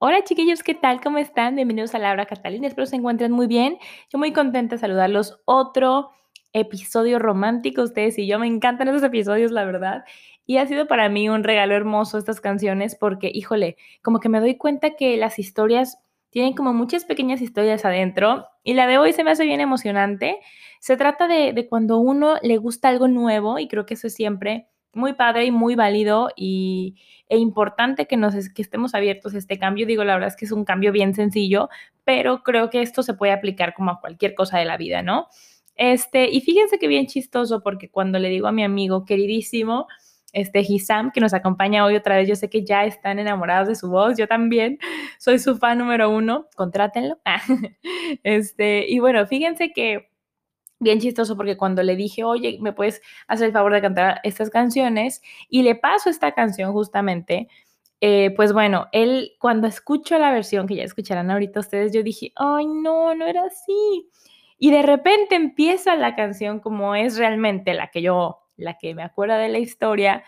Hola chiquillos, ¿qué tal? ¿Cómo están? Bienvenidos a Laura Catalina, espero se encuentren muy bien. Yo muy contenta de saludarlos. Otro episodio romántico, ustedes y yo, me encantan esos episodios, la verdad. Y ha sido para mí un regalo hermoso estas canciones porque, híjole, como que me doy cuenta que las historias tienen como muchas pequeñas historias adentro y la de hoy se me hace bien emocionante. Se trata de, de cuando uno le gusta algo nuevo y creo que eso es siempre muy padre y muy válido y, e importante que, nos, que estemos abiertos a este cambio. Digo, la verdad es que es un cambio bien sencillo, pero creo que esto se puede aplicar como a cualquier cosa de la vida, ¿no? Este, y fíjense que bien chistoso porque cuando le digo a mi amigo queridísimo, este Hisam, que nos acompaña hoy otra vez, yo sé que ya están enamorados de su voz, yo también soy su fan número uno, contrátenlo. este, y bueno, fíjense que bien chistoso porque cuando le dije, oye, ¿me puedes hacer el favor de cantar estas canciones? Y le paso esta canción justamente, eh, pues bueno, él cuando escucho la versión que ya escucharán ahorita ustedes, yo dije, ay, no, no era así. Y de repente empieza la canción como es realmente la que yo, la que me acuerdo de la historia.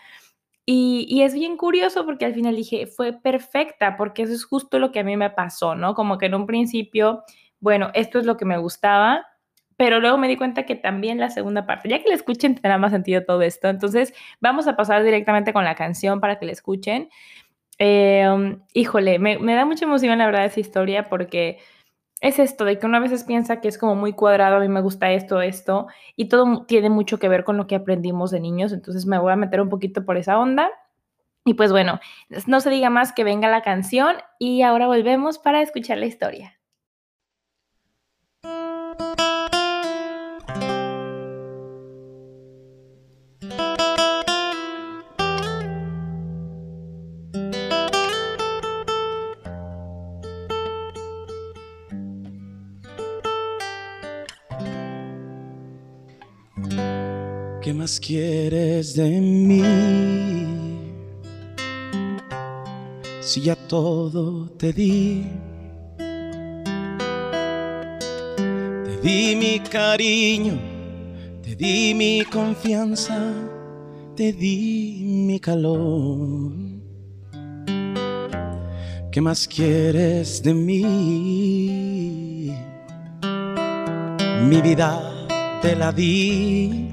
Y, y, es bien curioso porque al final dije, fue perfecta, porque eso es justo lo que a mí me pasó, ¿no? Como que en un principio, bueno, esto es lo que me gustaba, pero luego me di cuenta que también la segunda parte, ya que la escuchen tendrá más sentido todo esto. Entonces vamos a pasar directamente con la canción para que la escuchen. Em, híjole, me, me, da mucha emoción la verdad esa historia porque es esto de que uno a veces piensa que es como muy cuadrado, a mí me gusta esto, esto, y todo tiene mucho que ver con lo que aprendimos de niños, entonces me voy a meter un poquito por esa onda. Y pues bueno, no se diga más que venga la canción y ahora volvemos para escuchar la historia. ¿Qué más quieres de mí? Si ya todo te di. Te di mi cariño, te di mi confianza, te di mi calor. ¿Qué más quieres de mí? Mi vida te la di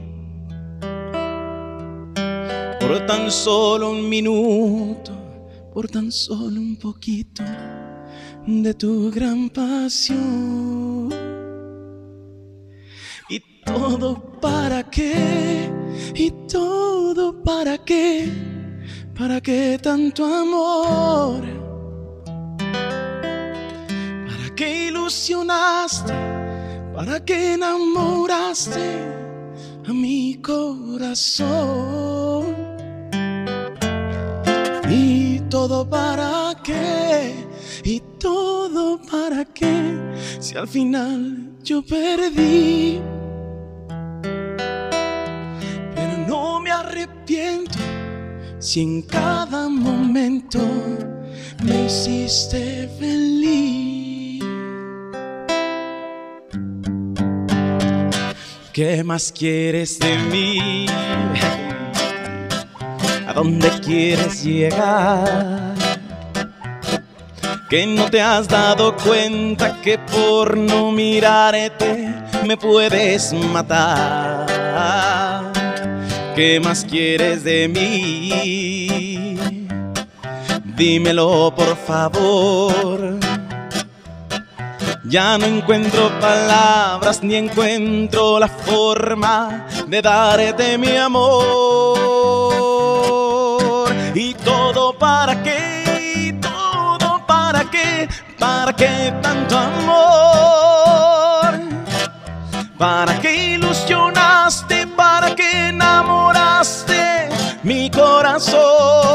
por tan solo un minuto, por tan solo un poquito de tu gran pasión. Y todo para qué, y todo para qué, para qué tanto amor. ¿Para qué ilusionaste? ¿Para qué enamoraste a mi corazón? Todo para qué? ¿Y todo para qué? Si al final yo perdí. Pero no me arrepiento si en cada momento me hiciste feliz. ¿Qué más quieres de mí? Dónde quieres llegar. Que no te has dado cuenta que por no mirarte me puedes matar. ¿Qué más quieres de mí? Dímelo por favor. Ya no encuentro palabras ni encuentro la forma de darte mi amor. ¿Y todo para qué? ¿Todo para qué? ¿Para qué tanto amor? ¿Para qué ilusionaste? ¿Para qué enamoraste mi corazón?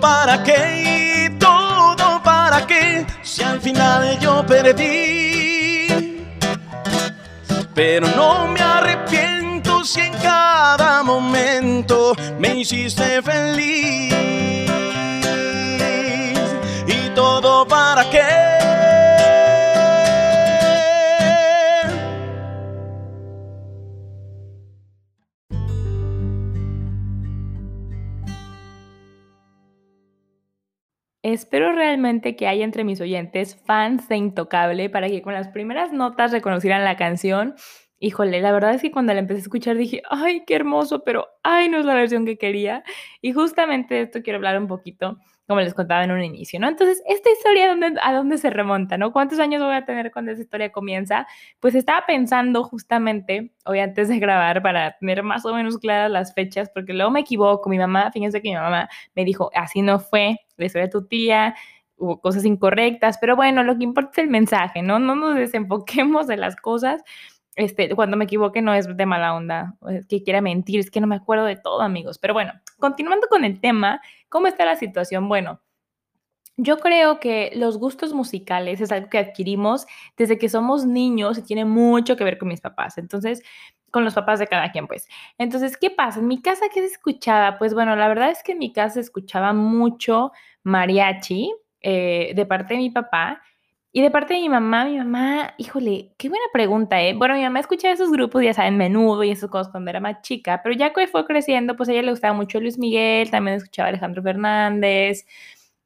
para qué? ¿Todo para qué? Si al final yo perdí. Pero no me arrepiento si en cada me hiciste feliz. ¿Y todo para qué? Espero realmente que haya entre mis oyentes fans de Intocable para que con las primeras notas reconocieran la canción. Híjole, la verdad es que cuando la empecé a escuchar dije, ay, qué hermoso, pero ay, no es la versión que quería. Y justamente de esto quiero hablar un poquito como les contaba en un inicio, ¿no? Entonces, esta historia, ¿a dónde se remonta, no? ¿Cuántos años voy a tener cuando esa historia comienza? Pues estaba pensando justamente, hoy antes de grabar, para tener más o menos claras las fechas, porque luego me equivoco, mi mamá, fíjense que mi mamá me dijo, así no fue, la historia de tu tía, hubo cosas incorrectas, pero bueno, lo que importa es el mensaje, ¿no? No nos desenfoquemos de las cosas. Este, cuando me equivoque no es de mala onda, que quiera mentir, es que no me acuerdo de todo, amigos. Pero bueno, continuando con el tema, ¿cómo está la situación? Bueno, yo creo que los gustos musicales es algo que adquirimos desde que somos niños y tiene mucho que ver con mis papás. Entonces, con los papás de cada quien, pues. Entonces, ¿qué pasa? En mi casa, ¿qué se escuchaba? Pues bueno, la verdad es que en mi casa se escuchaba mucho mariachi eh, de parte de mi papá. Y de parte de mi mamá, mi mamá, híjole, qué buena pregunta, ¿eh? Bueno, mi mamá escuchaba esos grupos, ya saben, menudo y esas cosas cuando era más chica, pero ya que fue creciendo, pues a ella le gustaba mucho Luis Miguel, también escuchaba Alejandro Fernández.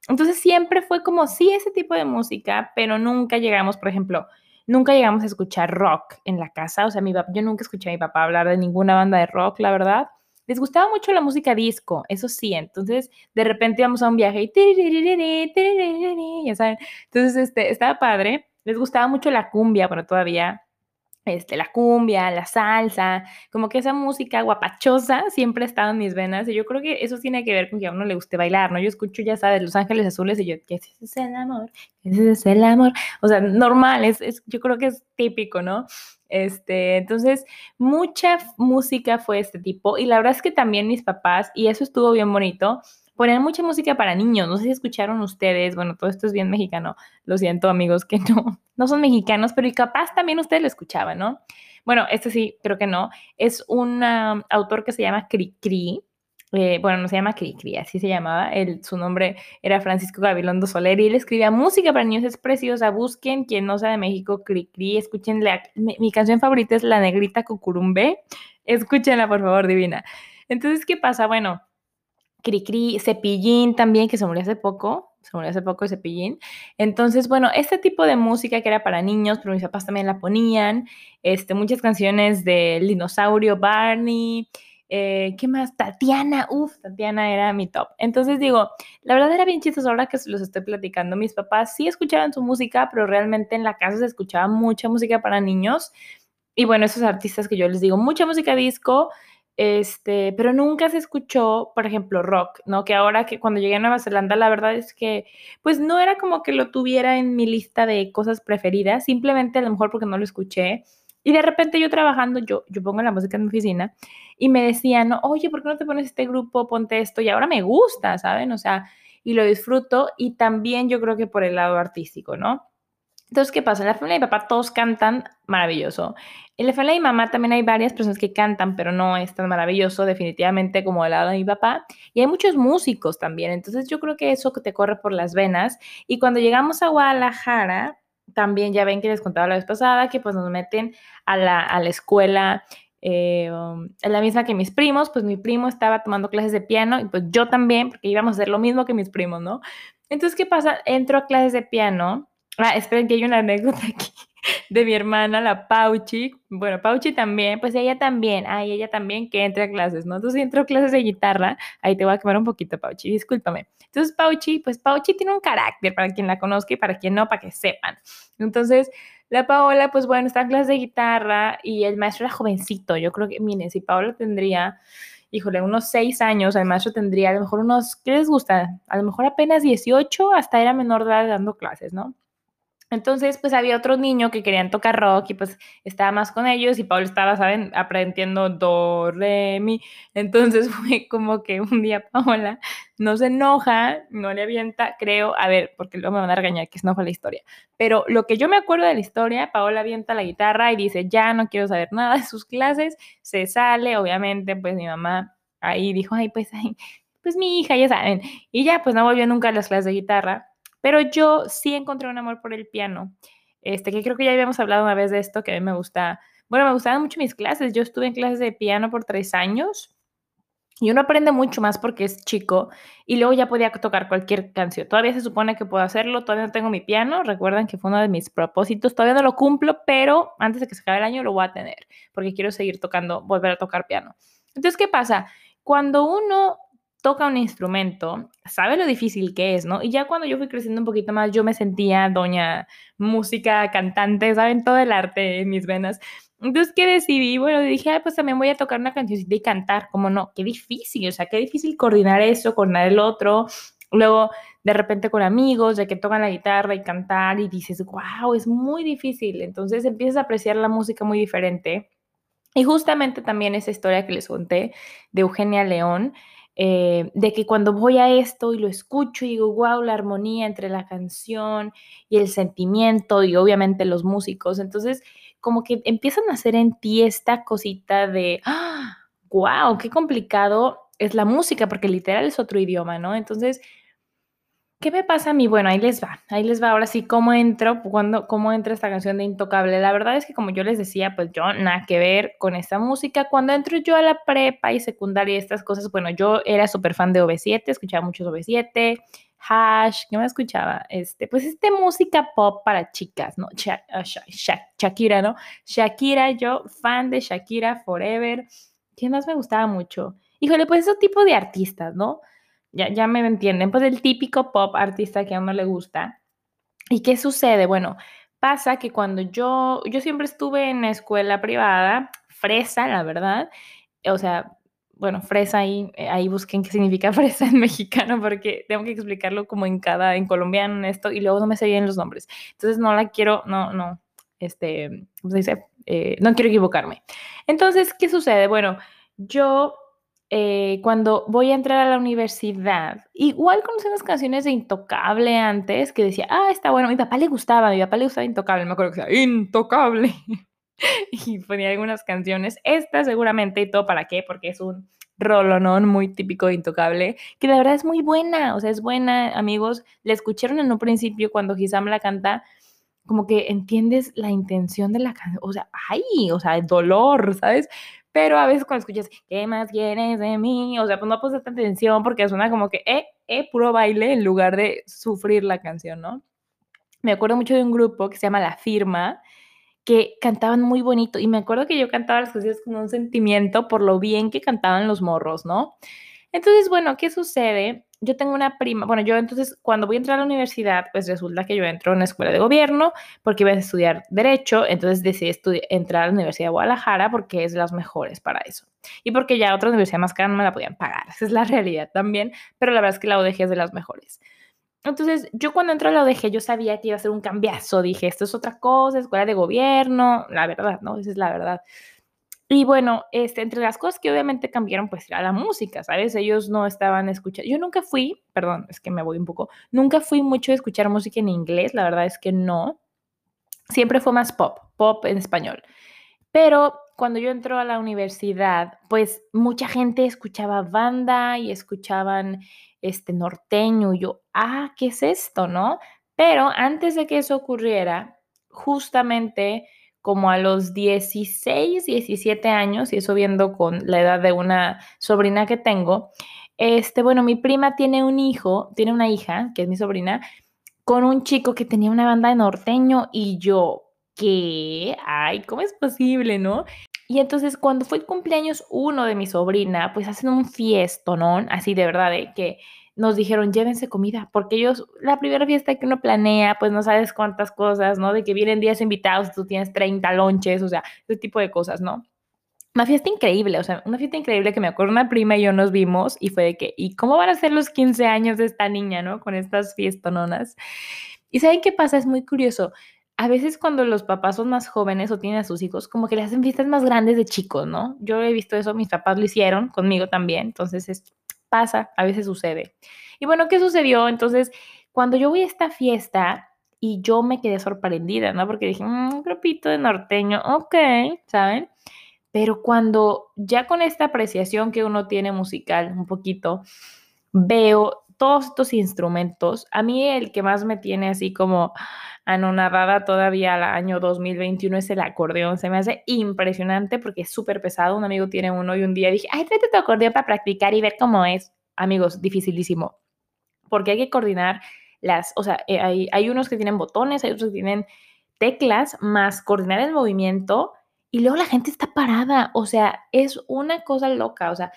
Entonces siempre fue como, sí, ese tipo de música, pero nunca llegamos, por ejemplo, nunca llegamos a escuchar rock en la casa. O sea, mi, yo nunca escuché a mi papá hablar de ninguna banda de rock, la verdad les gustaba mucho la música disco, eso sí, entonces de repente íbamos a un viaje y ya saben, entonces este, estaba padre, les gustaba mucho la cumbia, pero todavía este, la cumbia, la salsa, como que esa música guapachosa siempre ha estado en mis venas y yo creo que eso tiene que ver con que a uno le guste bailar, ¿no? Yo escucho, ya sabes, Los Ángeles Azules y yo, ¿qué es el amor? ¿Qué es el amor? O sea, normal, es, es, yo creo que es típico, ¿no? Este, entonces, mucha música fue este tipo y la verdad es que también mis papás, y eso estuvo bien bonito, ponían mucha música para niños. No sé si escucharon ustedes, bueno, todo esto es bien mexicano, lo siento amigos que no, no son mexicanos, pero y capaz también ustedes lo escuchaban, ¿no? Bueno, este sí, creo que no. Es un autor que se llama Cri Cri. Eh, bueno, no se llama Cri Cri, así se llamaba. Su nombre era Francisco Gabilondo Soler y él escribía música para niños, es preciosa. Busquen, quien no sea de México, Cri Cri, escuchen. mi, mi, canción favorita es La Negrita Cucurumbe. Escúchenla, por favor, divina. Entonces, ¿qué pasa? Bueno, Cricri, Cepillín también, que se murió hace poco, se murió hace poco Cepillín. Entonces, bueno, este tipo de música que era para niños, pero mis papás también la ponían, este, muchas canciones del dinosaurio Barney, eh, ¿qué más? Tatiana, uff, Tatiana era mi top. Entonces digo, la verdad era bien chistoso ahora que los estoy platicando. Mis papás sí escuchaban su música, pero realmente en la casa se escuchaba mucha música para niños. Y bueno, esos artistas que yo les digo, mucha música disco, este, pero nunca se escuchó, por ejemplo, rock, ¿no? Que ahora que cuando llegué a Nueva Zelanda, la verdad es que, pues no era como que lo tuviera en mi lista de cosas preferidas, simplemente a lo mejor porque no lo escuché. Y de repente yo trabajando, yo, yo pongo la música en mi oficina y me decían, oye, ¿por qué no te pones este grupo? Ponte esto. Y ahora me gusta, ¿saben? O sea, y lo disfruto y también yo creo que por el lado artístico, ¿no? Entonces, ¿qué pasa? En la familia de mi papá todos cantan maravilloso. En la familia de mi mamá también hay varias personas que cantan, pero no es tan maravilloso definitivamente como el lado de mi papá. Y hay muchos músicos también. Entonces, yo creo que eso te corre por las venas. Y cuando llegamos a Guadalajara, también ya ven que les contaba la vez pasada que pues nos meten a la, a la escuela eh, um, la misma que mis primos, pues mi primo estaba tomando clases de piano y pues yo también, porque íbamos a hacer lo mismo que mis primos, ¿no? Entonces, ¿qué pasa? Entro a clases de piano Ah, esperen que hay una anécdota aquí de mi hermana, la Pauchi. Bueno, Pauchi también, pues ella también, ay, ella también que entra a clases, ¿no? Entonces entro a clases de guitarra, ahí te voy a quemar un poquito, Pauchi, discúlpame. Entonces Pauchi, pues Pauchi tiene un carácter para quien la conozca y para quien no, para que sepan. Entonces, la Paola, pues bueno, está en clases de guitarra y el maestro era jovencito, yo creo que, miren, si Paola tendría híjole, unos seis años, el maestro tendría a lo mejor unos, ¿qué les gusta? A lo mejor apenas 18, hasta era menor de edad dando clases, ¿no? Entonces, pues había otro niño que querían tocar rock y pues estaba más con ellos y Pablo estaba, ¿saben? Aprendiendo do, re, mi. Entonces fue como que un día Paola no se enoja, no le avienta, creo, a ver, porque luego me van a regañar que no fue la historia, pero lo que yo me acuerdo de la historia, Paola avienta la guitarra y dice, ya no quiero saber nada de sus clases, se sale, obviamente, pues mi mamá ahí dijo, ay, pues, ay, pues mi hija, ya saben, y ya pues no volvió nunca a las clases de guitarra pero yo sí encontré un amor por el piano, este, que creo que ya habíamos hablado una vez de esto, que a mí me gusta, bueno, me gustaban mucho mis clases. Yo estuve en clases de piano por tres años y uno aprende mucho más porque es chico y luego ya podía tocar cualquier canción. Todavía se supone que puedo hacerlo, todavía no tengo mi piano. Recuerden que fue uno de mis propósitos, todavía no lo cumplo, pero antes de que se acabe el año lo voy a tener porque quiero seguir tocando, volver a tocar piano. Entonces, ¿qué pasa? Cuando uno toca un instrumento, sabe lo difícil que es, ¿no? Y ya cuando yo fui creciendo un poquito más, yo me sentía doña música, cantante, saben, todo el arte en mis venas. Entonces, ¿qué decidí? Bueno, dije, ah, pues también voy a tocar una cancioncita y cantar, ¿cómo no? Qué difícil, o sea, qué difícil coordinar eso, coordinar el otro. Luego, de repente con amigos, ya que tocan la guitarra y cantar y dices, wow, es muy difícil. Entonces empiezas a apreciar la música muy diferente. Y justamente también esa historia que les conté de Eugenia León, eh, de que cuando voy a esto y lo escucho y digo, wow, la armonía entre la canción y el sentimiento y obviamente los músicos, entonces como que empiezan a hacer en ti esta cosita de, ¡ah! wow, qué complicado es la música, porque literal es otro idioma, ¿no? Entonces ¿Qué me pasa a mí? Bueno, ahí les va, ahí les va ahora sí cómo entro, cuando, cómo entra esta canción de Intocable. La verdad es que como yo les decía, pues yo nada que ver con esta música. Cuando entro yo a la prepa y secundaria y estas cosas, bueno, yo era súper fan de OV7, escuchaba mucho OV7, Hash, ¿qué me escuchaba? Este, pues este música pop para chicas, ¿no? Ah, Shakira, ¿no? Shakira, yo fan de Shakira Forever. ¿Quién más me gustaba mucho? Híjole, pues ese tipo de artistas, ¿no? Ya, ya me entienden. Pues el típico pop artista que a uno le gusta. ¿Y qué sucede? Bueno, pasa que cuando yo, yo siempre estuve en escuela privada, fresa, la verdad. O sea, bueno, fresa ahí, eh, ahí busquen qué significa fresa en mexicano, porque tengo que explicarlo como en cada, en colombiano, esto, y luego no me sé bien los nombres. Entonces no la quiero, no, no, este, ¿cómo se dice? Eh, no quiero equivocarme. Entonces, ¿qué sucede? Bueno, yo eh, cuando voy a entrar a la universidad, igual conocí unas canciones de Intocable antes que decía, ah, está bueno, a mi papá le gustaba, a mi papá le gustaba Intocable, me acuerdo que decía, Intocable. y ponía algunas canciones, esta seguramente y todo para qué, porque es un rolonón muy típico de Intocable, que de verdad es muy buena, o sea, es buena, amigos, la escucharon en un principio cuando Gisam la canta, como que entiendes la intención de la canción, o sea, ay, o sea, el dolor, ¿sabes? Pero a veces cuando escuchas, ¿qué más quieres de mí? O sea, pues no pones tanta atención porque suena como que, eh, eh, puro baile en lugar de sufrir la canción, ¿no? Me acuerdo mucho de un grupo que se llama La Firma, que cantaban muy bonito y me acuerdo que yo cantaba las canciones con un sentimiento por lo bien que cantaban los morros, ¿no? Entonces, bueno, ¿qué sucede? yo tengo una prima, bueno, yo entonces cuando voy a entrar a la universidad, pues resulta que yo entro a una escuela de gobierno porque iba a estudiar derecho, entonces decidí entrar a la Universidad de Guadalajara porque es de las mejores para eso. Y porque ya otra universidad más cara no me la podían pagar, esa es la realidad también, pero la verdad es que la UDG es de las mejores. Entonces, yo cuando entro a la UDG, yo sabía que iba a ser un cambiazo, dije, esto es otra cosa, escuela de gobierno, la verdad, ¿no? Esa es la verdad. Y bueno, este, entre las cosas que obviamente cambiaron, pues era la música, ¿sabes? Ellos no estaban escuchando. Yo nunca fui, perdón, es que me voy un poco, nunca fui mucho a escuchar música en inglés, la verdad es que no. Siempre fue más pop, pop en español. Pero cuando yo entro a la universidad, pues mucha gente escuchaba banda y escuchaban este norteño. Y yo, ah, ¿qué es esto, no? Pero antes de que eso ocurriera, justamente como a los 16, 17 años, y eso viendo con la edad de una sobrina que tengo, este, bueno, mi prima tiene un hijo, tiene una hija, que es mi sobrina, con un chico que tenía una banda de norteño y yo, ¿qué? Ay, ¿cómo es posible, no? Y entonces cuando fue el cumpleaños uno de mi sobrina, pues hacen un fiesto, ¿no? Así de verdad, de que nos dijeron, llévense comida, porque ellos, la primera fiesta que uno planea, pues no sabes cuántas cosas, ¿no? De que vienen 10 invitados, tú tienes 30 lonches, o sea, ese tipo de cosas, ¿no? Una fiesta increíble, o sea, una fiesta increíble que me acuerdo una prima y yo nos vimos y fue de que, ¿y cómo van a ser los 15 años de esta niña, ¿no? Con estas fiestononas. Y ¿saben qué pasa? Es muy curioso. A veces cuando los papás son más jóvenes o tienen a sus hijos, como que le hacen fiestas más grandes de chicos, ¿no? Yo he visto eso, mis papás lo hicieron conmigo también, entonces es, pasa, a veces sucede. Y bueno, ¿qué sucedió? Entonces, cuando yo voy a esta fiesta y yo me quedé sorprendida, ¿no? Porque dije, un grupito de norteño, ok, ¿saben? Pero cuando ya con esta apreciación que uno tiene musical un poquito, veo todos estos instrumentos, a mí el que más me tiene así como anonadada todavía al año 2021 es el acordeón. Se me hace impresionante porque es súper pesado. Un amigo tiene uno y un día dije, ay, tráete tu acordeón para practicar y ver cómo es. Amigos, dificilísimo. Porque hay que coordinar las, o sea, eh, hay, hay unos que tienen botones, hay otros que tienen teclas, más coordinar el movimiento y luego la gente está parada, o sea, es una cosa loca, o sea,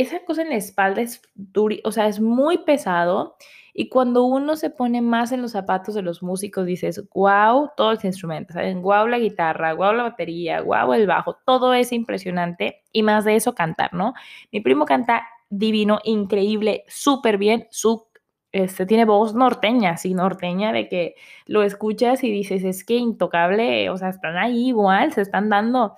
esa cosa en la espalda es duri, o sea, es muy pesado y cuando uno se pone más en los zapatos de los músicos dices, wow, todos los instrumentos, ¿saben? Wow la guitarra, wow la batería, wow el bajo, todo es impresionante y más de eso cantar, ¿no? Mi primo canta divino, increíble, súper bien, su este, tiene voz norteña, sí, norteña, de que lo escuchas y dices, es que intocable, o sea, están ahí igual, se están dando.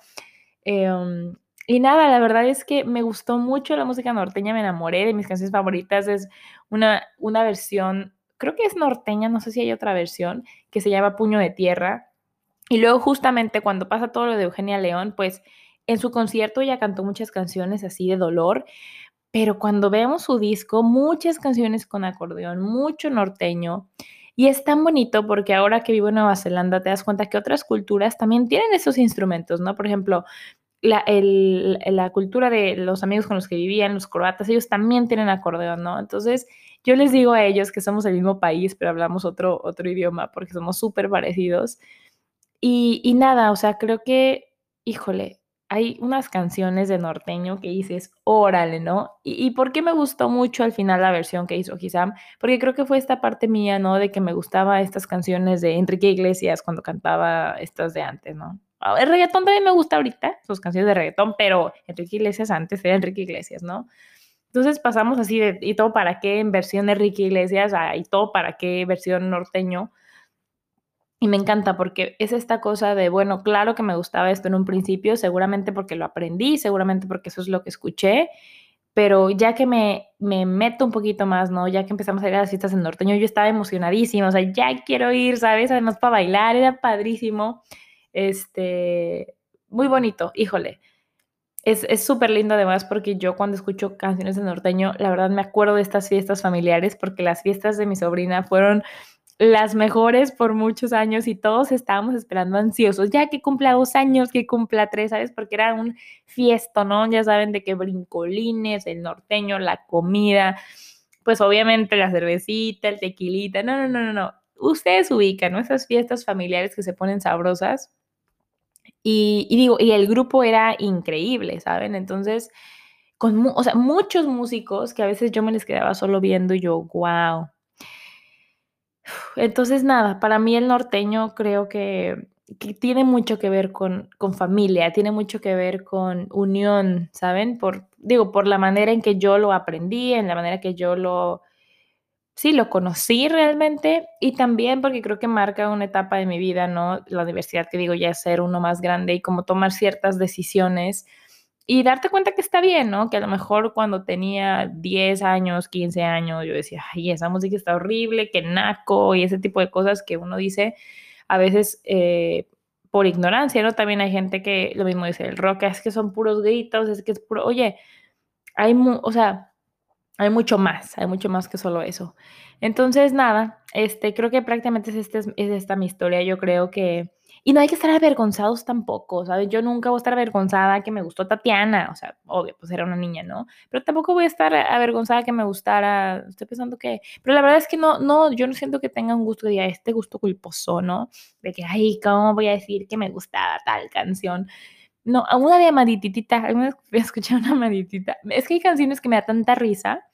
Em, y nada, la verdad es que me gustó mucho la música norteña, me enamoré de mis canciones favoritas, es una, una versión, creo que es norteña, no sé si hay otra versión, que se llama Puño de Tierra. Y luego justamente cuando pasa todo lo de Eugenia León, pues en su concierto ella cantó muchas canciones así de dolor, pero cuando vemos su disco, muchas canciones con acordeón, mucho norteño. Y es tan bonito porque ahora que vivo en Nueva Zelanda te das cuenta que otras culturas también tienen esos instrumentos, ¿no? Por ejemplo, la, la cultura de los amigos con los que vivían, los croatas, ellos también tienen acordeón, ¿no? Entonces, yo les digo a ellos que somos el mismo país, pero hablamos otro, otro idioma porque somos súper parecidos. Y, y nada, o sea, creo que, híjole, hay unas canciones de norteño que dices, órale, ¿no? Y, por qué me gustó mucho al final la versión que hizo Gisam? Porque creo que fue esta parte mía, ¿no? De que me gustaba estas canciones de Enrique Iglesias cuando cantaba estas de antes, ¿no? Ah, el reggaetón también me gusta ahorita, sus canciones de reggaetón, pero Enrique Iglesias antes era Enrique Iglesias, ¿no? Entonces pasamos así de, ¿y todo para qué en versión de Enrique Iglesias? ¿Y todo para qué versión norteño? Y me encanta porque es esta cosa de, bueno, claro que me gustaba esto en un principio, seguramente porque lo aprendí, seguramente porque eso es lo que escuché, pero ya que me, me meto un poquito más, ¿no? Ya que empezamos a ir a las fiestas en norteño, yo estaba emocionadísima, o sea, ya quiero ir, ¿sabes? Además para bailar, era padrísimo, este, muy bonito, híjole. Es súper lindo además porque yo cuando escucho canciones de norteño, la verdad me acuerdo de estas fiestas familiares porque las fiestas de mi sobrina fueron las mejores por muchos años y todos estábamos esperando ansiosos, ya que cumpla dos años, que cumpla tres, ¿sabes? Porque era un fiesto, ¿no? Ya saben de qué brincolines, el norteño, la comida, pues obviamente la cervecita, el tequilita, no, no, no, no, no. Ustedes ubican, ¿no? Esas fiestas familiares que se ponen sabrosas. Y, digo, y el grupo era increíble, ¿saben? Entonces, con, o sea, muchos músicos que a veces yo me les quedaba solo viendo y yo, wow, entonces, nada, para mí el norteño creo que, tiene mucho que ver con, con, familia, tiene mucho que ver con unión, ¿saben? Por, digo, por la manera en que yo lo aprendí, en la manera que yo lo, sí, lo conocí realmente y también porque creo que marca una etapa de mi vida, ¿no? La universidad, que digo, ya es ser uno más grande y como tomar ciertas decisiones y darte cuenta que está bien, ¿no? Que a lo mejor cuando tenía 10 años, 15 años, yo decía, ay, esa música está horrible, que naco, y ese tipo de cosas que uno dice a veces eh, por ignorancia, ¿no? También hay gente que lo mismo dice, el rock es que son puros gritos, es que es puro, oye, hay, o sea, hay mucho más, hay mucho más que solo eso. Entonces, nada, este, creo que prácticamente es, este, es esta mi historia, yo creo que y no hay que estar avergonzados tampoco, ¿sabes? Yo nunca voy a estar avergonzada que me gustó Tatiana, o sea, obvio, pues era una niña, ¿no? Pero tampoco voy a estar avergonzada que me gustara, estoy pensando que, pero la verdad es que no, no, yo no siento que tenga un gusto de este gusto culposo, ¿no? De que, ay, ¿cómo voy a decir que me gustaba tal canción? No, una de Amadititita, alguna vez escuchar una Amaditita. Es que hay canciones que me da tanta risa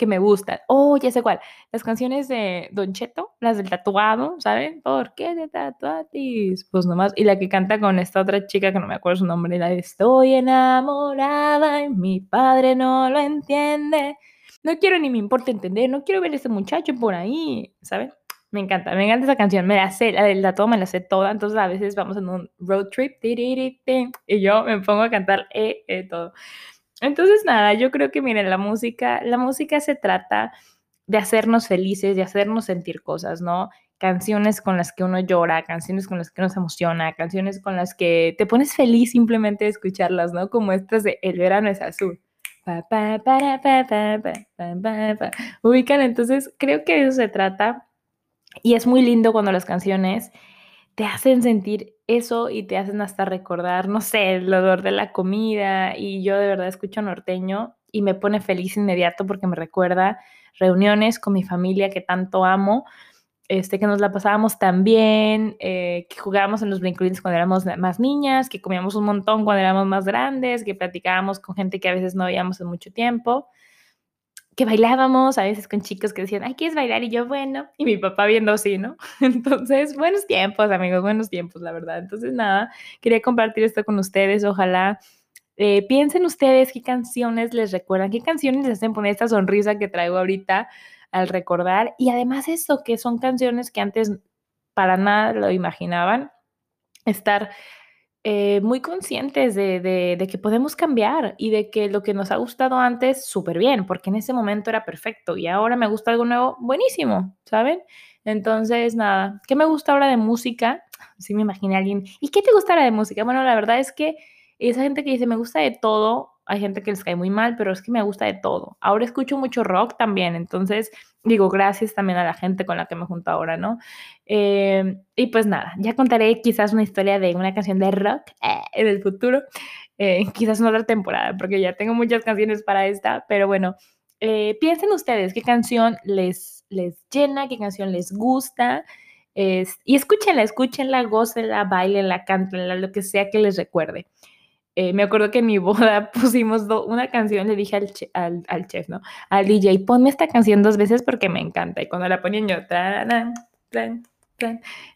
que me gustan. Oh, ya sé cuál. Las canciones de Don Cheto, las del tatuado, ¿saben? ¿Por qué de tatuatis? Pues nomás. Y la que canta con esta otra chica que no me acuerdo su nombre, la de Estoy enamorada y mi padre no lo entiende. No quiero ni me importa entender, no quiero ver a ese muchacho por ahí, ¿saben? Me encanta, me encanta esa canción, me la sé, la de la toma me la sé toda, entonces a veces vamos en un road trip y yo me pongo a cantar eh, eh, todo. Entonces nada, yo creo que miren, la música, la música se trata de hacernos felices, de hacernos sentir cosas, ¿no? Canciones con las que uno llora, canciones con las que uno se emociona, canciones con las que te pones feliz simplemente de escucharlas, ¿no? Como estas de El verano es azul. Ubican, entonces creo que de eso se trata y es muy lindo cuando las canciones te hacen sentir eso y te hacen hasta recordar, no sé, el olor de la comida. Y yo de verdad escucho norteño y me pone feliz inmediato porque me recuerda reuniones con mi familia que tanto amo, este, que nos la pasábamos tan bien, eh, que jugábamos en los brincolines cuando éramos más niñas, que comíamos un montón cuando éramos más grandes, que platicábamos con gente que a veces no veíamos en mucho tiempo que bailábamos a veces con chicos que decían, ay, ¿quieres bailar? Y yo, bueno, y mi papá viendo así, ¿no? Entonces, buenos tiempos, amigos, buenos tiempos, la verdad. Entonces, nada, quería compartir esto con ustedes. Ojalá eh, piensen ustedes qué canciones les recuerdan, qué canciones les hacen poner esta sonrisa que traigo ahorita al recordar. Y además eso, que son canciones que antes para nada lo imaginaban. Estar eh, muy conscientes de, que podemos cambiar y de que lo que nos ha gustado antes, súper bien, porque en ese momento era perfecto y ahora me gusta algo nuevo, buenísimo, ¿saben? Entonces, nada, ¿qué me gusta ahora de música? Sí me imaginé a alguien, ¿y qué te gusta ahora de música? Bueno, la verdad es que esa gente que dice, me gusta de todo, hay gente que les cae muy mal, pero es que me gusta de todo. Ahora escucho mucho rock también, entonces digo gracias también a la gente con la que me junto ahora, ¿no? Eh, y pues nada, ya contaré quizás una historia de una canción de rock eh, en el futuro, eh, quizás en otra temporada, porque ya tengo muchas canciones para esta, pero bueno, piensen ustedes qué canción les, les llena, qué canción les gusta. y escúchenla, escúchenla, gócenla, bailenla, cántenla, lo que sea que les recuerde. Eh, me acuerdo que en mi boda pusimos una canción, le dije al, al, chef, ¿no? Al DJ, ponme esta canción dos veces porque me encanta. Y cuando la ponían yo,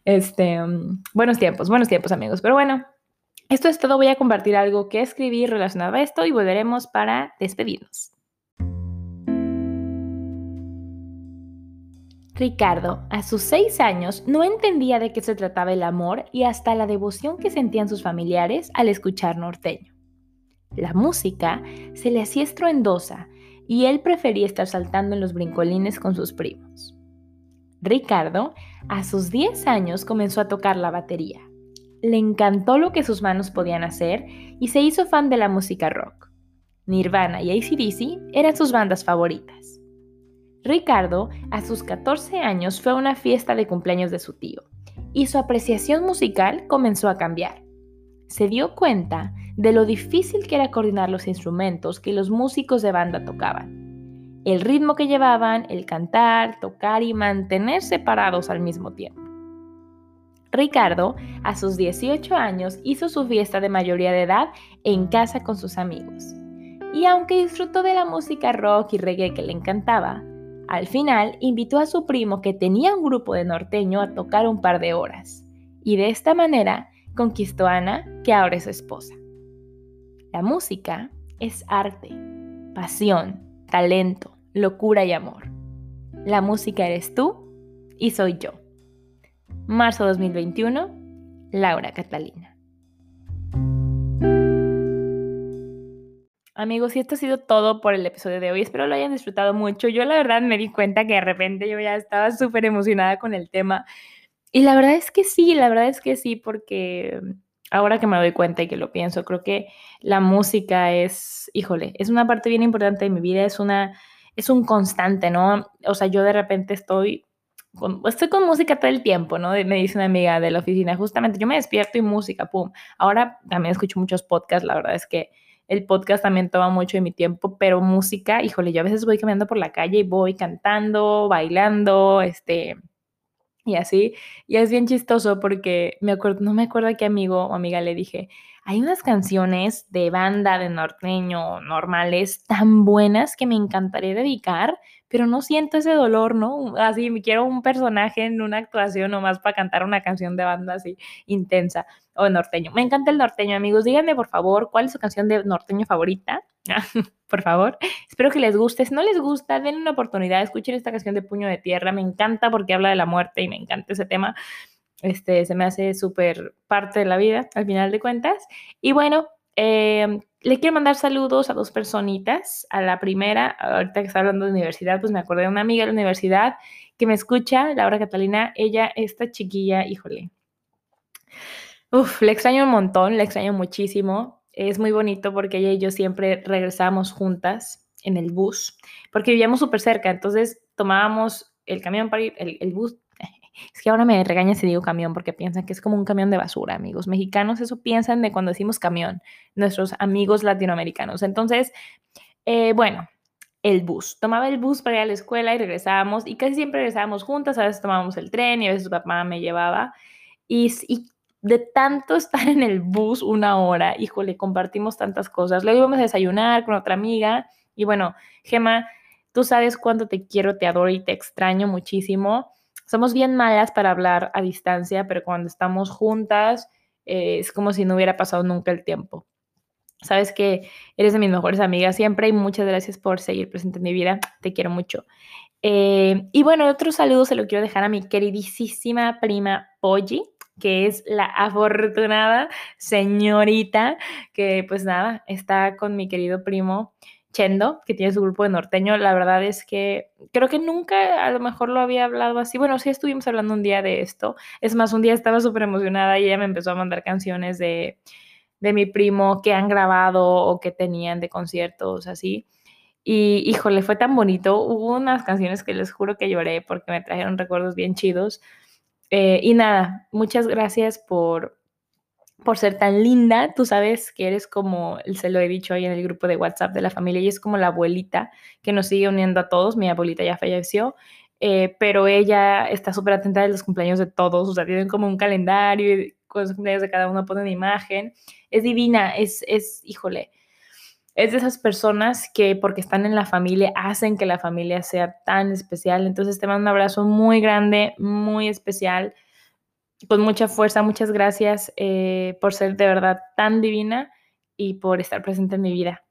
este, um, buenos tiempos, buenos tiempos, amigos. Pero bueno, esto es todo. Voy a compartir algo que escribí relacionado a esto y volveremos para despedirnos. Ricardo, a sus seis años, no entendía de qué se trataba el amor y hasta la devoción que sentían sus familiares al escuchar norteño. La música se le hacía estruendosa y él prefería estar saltando en los brincolines con sus primos. Ricardo, a sus 10 años, comenzó a tocar la batería. Le encantó lo que sus manos podían hacer y se hizo fan de la música rock. Nirvana y ACDC eran sus bandas favoritas. Ricardo, a sus 14 años, fue a una fiesta de cumpleaños de su tío y su apreciación musical comenzó a cambiar. Se dio cuenta de lo difícil que era coordinar los instrumentos que los músicos de banda tocaban, el ritmo que llevaban, el cantar, tocar y mantenerse parados al mismo tiempo. Ricardo, a sus 18 años, hizo su fiesta de mayoría de edad en casa con sus amigos. Y aunque disfrutó de la música rock y reggae que le encantaba, al final, invitó a su primo que tenía un grupo de norteño a tocar un par de horas, y de esta manera conquistó a Ana, que ahora es su esposa. La música es arte, pasión, talento, locura y amor. La música eres tú y soy yo. Marzo 2021, Laura Catalina. Amigos, y esto ha sido todo por el episodio de hoy. Espero lo hayan disfrutado mucho. Yo la verdad me di cuenta que de repente yo ya estaba súper emocionada con el tema. Y la verdad es que sí, la verdad es que sí, porque ahora que me doy cuenta y que lo pienso, creo que la música es, híjole, es una parte bien importante de mi vida, es una, es un constante, ¿no? O sea, yo de repente estoy con, estoy con música todo el tiempo, ¿no? Me dice una amiga de la oficina, justamente yo me despierto y música, pum. Ahora también escucho muchos podcasts, la verdad es que el podcast también toma mucho de mi tiempo, pero música, híjole, yo a veces voy caminando por la calle y voy cantando, bailando, este, y así. Y es bien chistoso porque me acuerdo, no me acuerdo a qué amigo o amiga le dije, hay unas canciones de banda de norteño normales tan buenas que me encantaría dedicar, pero no siento ese dolor, ¿no? Así, me quiero un personaje en una actuación nomás para cantar una canción de banda así intensa o norteño. Me encanta el norteño, amigos. Díganme, por favor, cuál es su canción de norteño favorita por favor. Espero que les guste. Si no les gusta, den una oportunidad, escuchen esta canción de Puño de Tierra. Me encanta porque habla de la muerte y me encanta ese tema. Este, se me hace súper parte de la vida, al final de cuentas. Y bueno, eh, le quiero mandar saludos a dos personitas. A la primera, ahorita que está hablando de universidad, pues me acordé de una amiga de la universidad que me escucha, Laura Catalina. Ella, esta chiquilla, híjole. Uf, le extraño un montón, le extraño muchísimo. Es muy bonito porque ella y yo siempre regresamos juntas en el bus, porque vivíamos súper cerca, entonces tomábamos el camión para ir, el, el bus es que ahora me regaña si digo camión porque piensan que es como un camión de basura, amigos. Mexicanos eso piensan de cuando decimos camión, nuestros amigos latinoamericanos. Entonces, eh, bueno, el bus. Tomaba el bus para ir a la escuela y regresábamos y casi siempre regresábamos juntas. A veces tomábamos el tren y a veces su papá me llevaba. Y de tanto estar en el bus una hora, híjole, compartimos tantas cosas. Luego íbamos a desayunar con otra amiga y bueno, Gema, tú sabes cuánto te quiero, te adoro y te extraño muchísimo somos bien malas para hablar a distancia, pero cuando estamos juntas eh, es como si no hubiera pasado nunca el tiempo. Sabes que eres de mis mejores amigas siempre y muchas gracias por seguir presente en mi vida. Te quiero mucho. Eh, y bueno, otro saludo se lo quiero dejar a mi queridísima prima Polly, que es la afortunada señorita que pues nada, está con mi querido primo Chendo, que tiene su grupo de norteño, la verdad es que creo que nunca a lo mejor lo había hablado así. Bueno, sí estuvimos hablando un día de esto. Es más, un día estaba súper emocionada y ella me empezó a mandar canciones de, de mi primo que han grabado o que tenían de conciertos así. Y híjole, fue tan bonito. Hubo unas canciones que les juro que lloré porque me trajeron recuerdos bien chidos. Eh, y nada, muchas gracias por, por ser tan linda. Tú sabes que eres como, se lo he dicho ahí en el grupo de WhatsApp de la familia, y es como la abuelita que nos sigue uniendo a todos. Mi abuelita ya falleció, eh, pero ella está súper atenta de los cumpleaños de todos, o sea, tienen como un calendario y con los cumpleaños de cada uno ponen imagen. Es divina, es, es, híjole, es de esas personas que porque están en la familia hacen que la familia sea tan especial. Entonces te mando un abrazo muy grande, muy especial con mucha fuerza. Muchas gracias eh, por ser de verdad tan divina y por estar presente en mi vida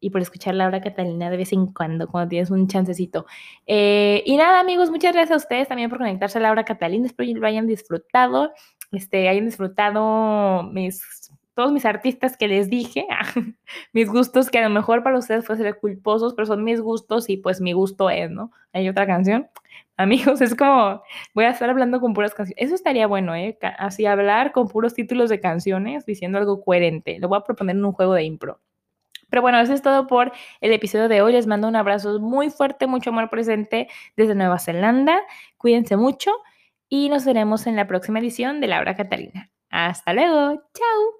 y por escuchar Laura Catalina de vez en cuando, cuando tienes un chancecito. Eh, y nada, amigos, muchas gracias a ustedes también por conectarse a Laura Catalina. Espero que lo hayan disfrutado, este, hayan disfrutado mis, todos mis artistas que les dije, mis gustos que a lo mejor para ustedes ser culposos, pero son mis gustos y pues mi gusto es, ¿no? Hay otra canción. Amigos, es como, voy a estar hablando con puras canciones. Eso estaría bueno, ¿eh? Así hablar con puros títulos de canciones, diciendo algo coherente. Lo voy a proponer en un juego de impro. Pero bueno, eso es todo por el episodio de hoy. Les mando un abrazo muy fuerte, mucho amor presente desde Nueva Zelanda. Cuídense mucho y nos veremos en la próxima edición de Laura Catalina. Hasta luego. Chao.